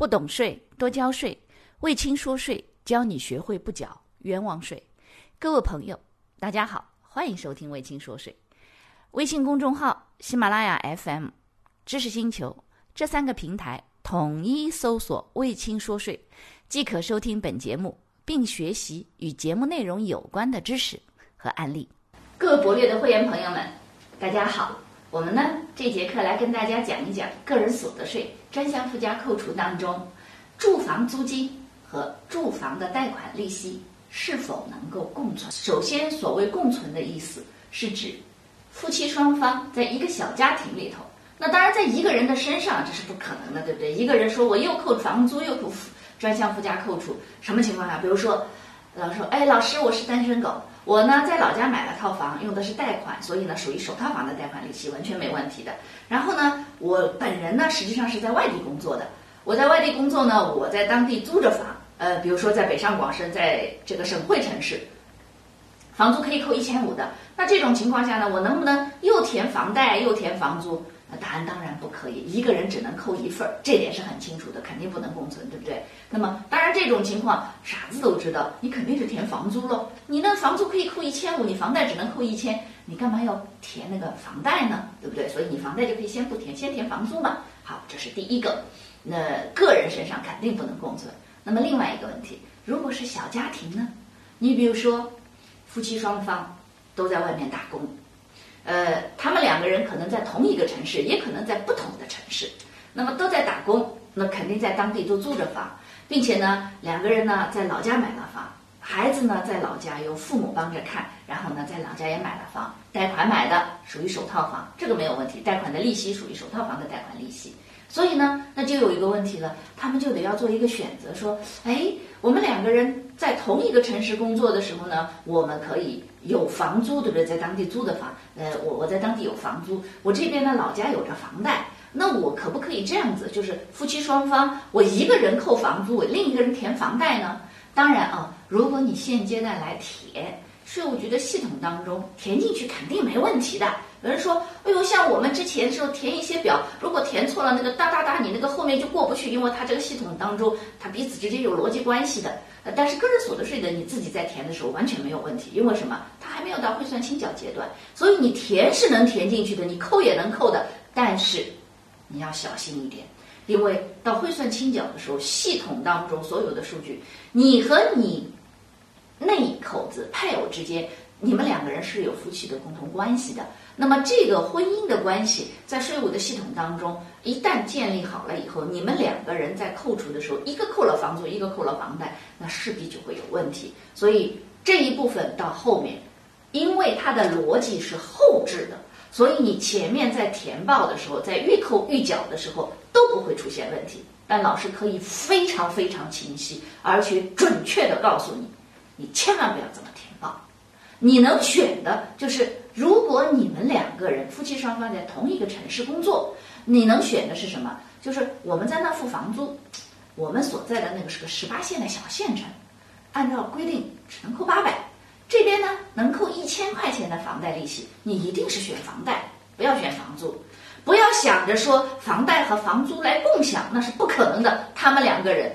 不懂税，多交税。魏青说税，教你学会不缴冤枉税。各位朋友，大家好，欢迎收听魏青说税。微信公众号、喜马拉雅 FM、知识星球这三个平台统一搜索“魏青说税”，即可收听本节目，并学习与节目内容有关的知识和案例。各位博略的会员朋友们，大家好。我们呢这节课来跟大家讲一讲个人所得税专项附加扣除当中，住房租金和住房的贷款利息是否能够共存。首先，所谓共存的意思是指夫妻双方在一个小家庭里头，那当然在一个人的身上这是不可能的，对不对？一个人说我又扣房租又扣专项附加扣除，什么情况下？比如说，老师说，哎，老师我是单身狗。我呢，在老家买了套房，用的是贷款，所以呢，属于首套房的贷款利息完全没问题的。然后呢，我本人呢，实际上是在外地工作的。我在外地工作呢，我在当地租着房，呃，比如说在北上广深，在这个省会城市，房租可以扣一千五的。那这种情况下呢，我能不能又填房贷又填房租？那答案当然不可以，一个人只能扣一份儿，这点是很清楚的，肯定不能共存，对不对？那么当然这种情况傻子都知道，你肯定是填房租喽。你那房租可以扣一千五，你房贷只能扣一千，你干嘛要填那个房贷呢？对不对？所以你房贷就可以先不填，先填房租嘛。好，这是第一个。那个人身上肯定不能共存。那么另外一个问题，如果是小家庭呢？你比如说夫妻双方都在外面打工。呃，他们两个人可能在同一个城市，也可能在不同的城市，那么都在打工，那肯定在当地都租着房，并且呢，两个人呢在老家买了房，孩子呢在老家由父母帮着看，然后呢在老家也买了房，贷款买的属于首套房，这个没有问题，贷款的利息属于首套房的贷款利息。所以呢，那就有一个问题了，他们就得要做一个选择，说，哎，我们两个人在同一个城市工作的时候呢，我们可以有房租，对不对？在当地租的房，呃，我我在当地有房租，我这边呢老家有着房贷，那我可不可以这样子？就是夫妻双方，我一个人扣房租，我另一个人填房贷呢？当然啊，如果你现阶段来填，税务局的系统当中填进去肯定没问题的。有人说：“哎呦，像我们之前时候填一些表，如果填错了，那个哒哒哒，你那个后面就过不去，因为它这个系统当中，它彼此之间有逻辑关系的。呃，但是个人所得税的你自己在填的时候完全没有问题，因为什么？它还没有到汇算清缴阶段，所以你填是能填进去的，你扣也能扣的。但是你要小心一点，因为到汇算清缴的时候，系统当中所有的数据，你和你那一口子配偶之间。”你们两个人是有夫妻的共同关系的，那么这个婚姻的关系在税务的系统当中一旦建立好了以后，你们两个人在扣除的时候，一个扣了房租，一个扣了房贷，那势必就会有问题。所以这一部分到后面，因为它的逻辑是后置的，所以你前面在填报的时候，在预扣预缴的时候都不会出现问题。但老师可以非常非常清晰而且准确的告诉你，你千万不要这么填报。你能选的就是，如果你们两个人夫妻双方在同一个城市工作，你能选的是什么？就是我们在那付房租，我们所在的那个是个十八线的小县城，按照规定只能扣八百，这边呢能扣一千块钱的房贷利息，你一定是选房贷，不要选房租，不要想着说房贷和房租来共享，那是不可能的。他们两个人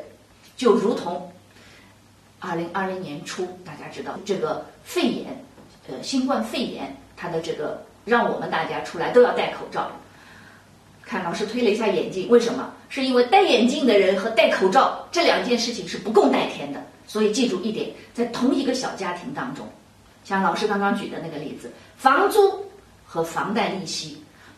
就如同。二零二零年初，大家知道这个肺炎，呃，新冠肺炎，他的这个让我们大家出来都要戴口罩。看老师推了一下眼镜，为什么？是因为戴眼镜的人和戴口罩这两件事情是不共戴天的。所以记住一点，在同一个小家庭当中，像老师刚刚举的那个例子，房租和房贷利息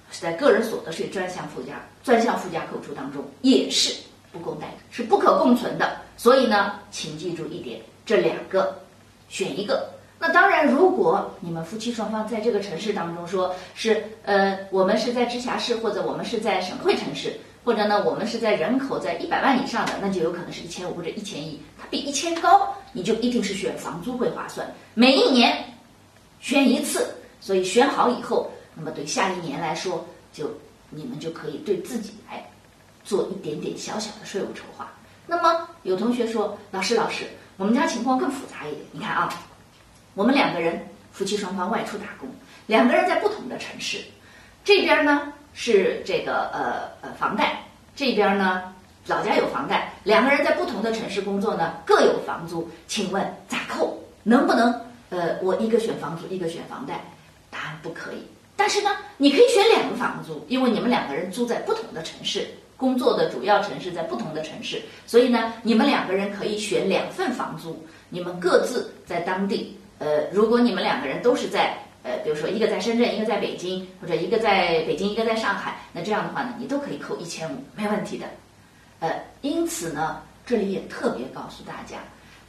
是在个人所得税专项附加专项附加扣除当中也是不共戴，是不可共存的。所以呢，请记住一点，这两个选一个。那当然，如果你们夫妻双方在这个城市当中，说是呃，我们是在直辖市，或者我们是在省会城市，或者呢，我们是在人口在一百万以上的，那就有可能是一千五或者一千一，它比一千高，你就一定是选房租会划算。每一年选一次，所以选好以后，那么对下一年来说，就你们就可以对自己来做一点点小小的税务筹划。那么有同学说，老师老师，我们家情况更复杂一点。你看啊，我们两个人夫妻双方外出打工，两个人在不同的城市，这边呢是这个呃呃房贷，这边呢老家有房贷，两个人在不同的城市工作呢，各有房租，请问咋扣？能不能？呃，我一个选房租，一个选房贷？答案不可以。但是呢，你可以选两个房租，因为你们两个人租在不同的城市，工作的主要城市在不同的城市，所以呢，你们两个人可以选两份房租，你们各自在当地。呃，如果你们两个人都是在呃，比如说一个在深圳，一个在北京，或者一个在北京，一个在上海，那这样的话呢，你都可以扣一千五，没问题的。呃，因此呢，这里也特别告诉大家，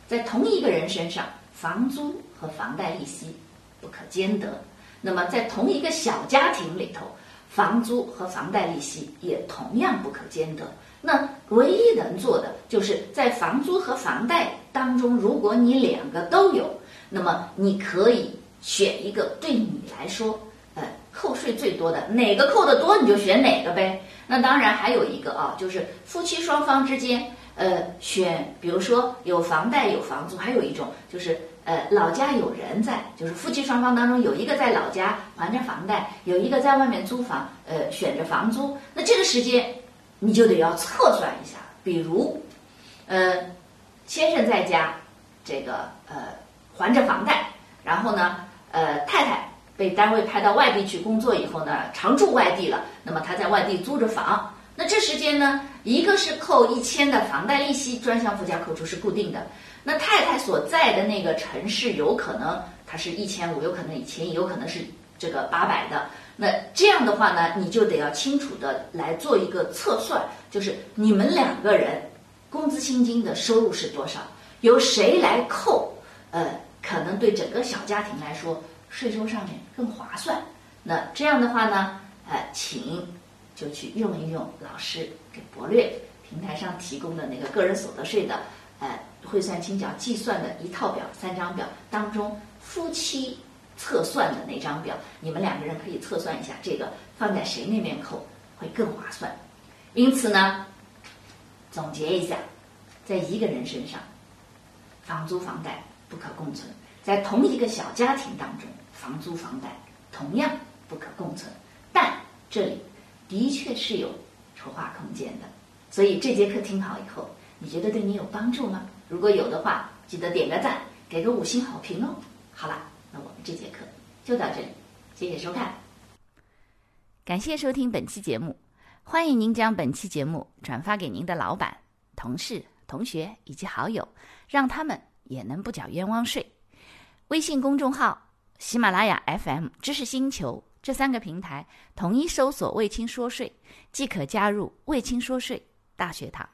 在同一个人身上，房租和房贷利息不可兼得。那么，在同一个小家庭里头，房租和房贷利息也同样不可兼得。那唯一能做的，就是在房租和房贷当中，如果你两个都有，那么你可以选一个对你来说，呃，扣税最多的，哪个扣的多你就选哪个呗。那当然还有一个啊，就是夫妻双方之间，呃，选，比如说有房贷有房租，还有一种就是呃老家有人在，就是夫妻双方当中有一个在老家还着房贷，有一个在外面租房，呃，选着房租。那这个时间你就得要测算一下，比如，呃，先生在家，这个呃还着房贷，然后呢，呃太太。被单位派到外地去工作以后呢，常住外地了。那么他在外地租着房，那这时间呢，一个是扣一千的房贷利息，专项附加扣除是固定的。那太太所在的那个城市有可能它是一千五，有可能一千，有可能是这个八百的。那这样的话呢，你就得要清楚的来做一个测算，就是你们两个人工资薪金的收入是多少，由谁来扣？呃，可能对整个小家庭来说。税收上面更划算，那这样的话呢，呃，请就去用一用老师给博略平台上提供的那个个人所得税的呃汇算清缴计算的一套表三张表当中，夫妻测算的那张表，你们两个人可以测算一下，这个放在谁那边扣会更划算。因此呢，总结一下，在一个人身上，房租房贷不可共存。在同一个小家庭当中，房租房贷同样不可共存，但这里的确是有筹划空间的。所以这节课听好以后，你觉得对你有帮助吗？如果有的话，记得点个赞，给个五星好评哦。好了，那我们这节课就到这里，谢谢收看，感谢收听本期节目，欢迎您将本期节目转发给您的老板、同事、同学以及好友，让他们也能不缴冤枉税。微信公众号、喜马拉雅 FM、知识星球这三个平台统一搜索“卫青说税”，即可加入“卫青说税”大学堂。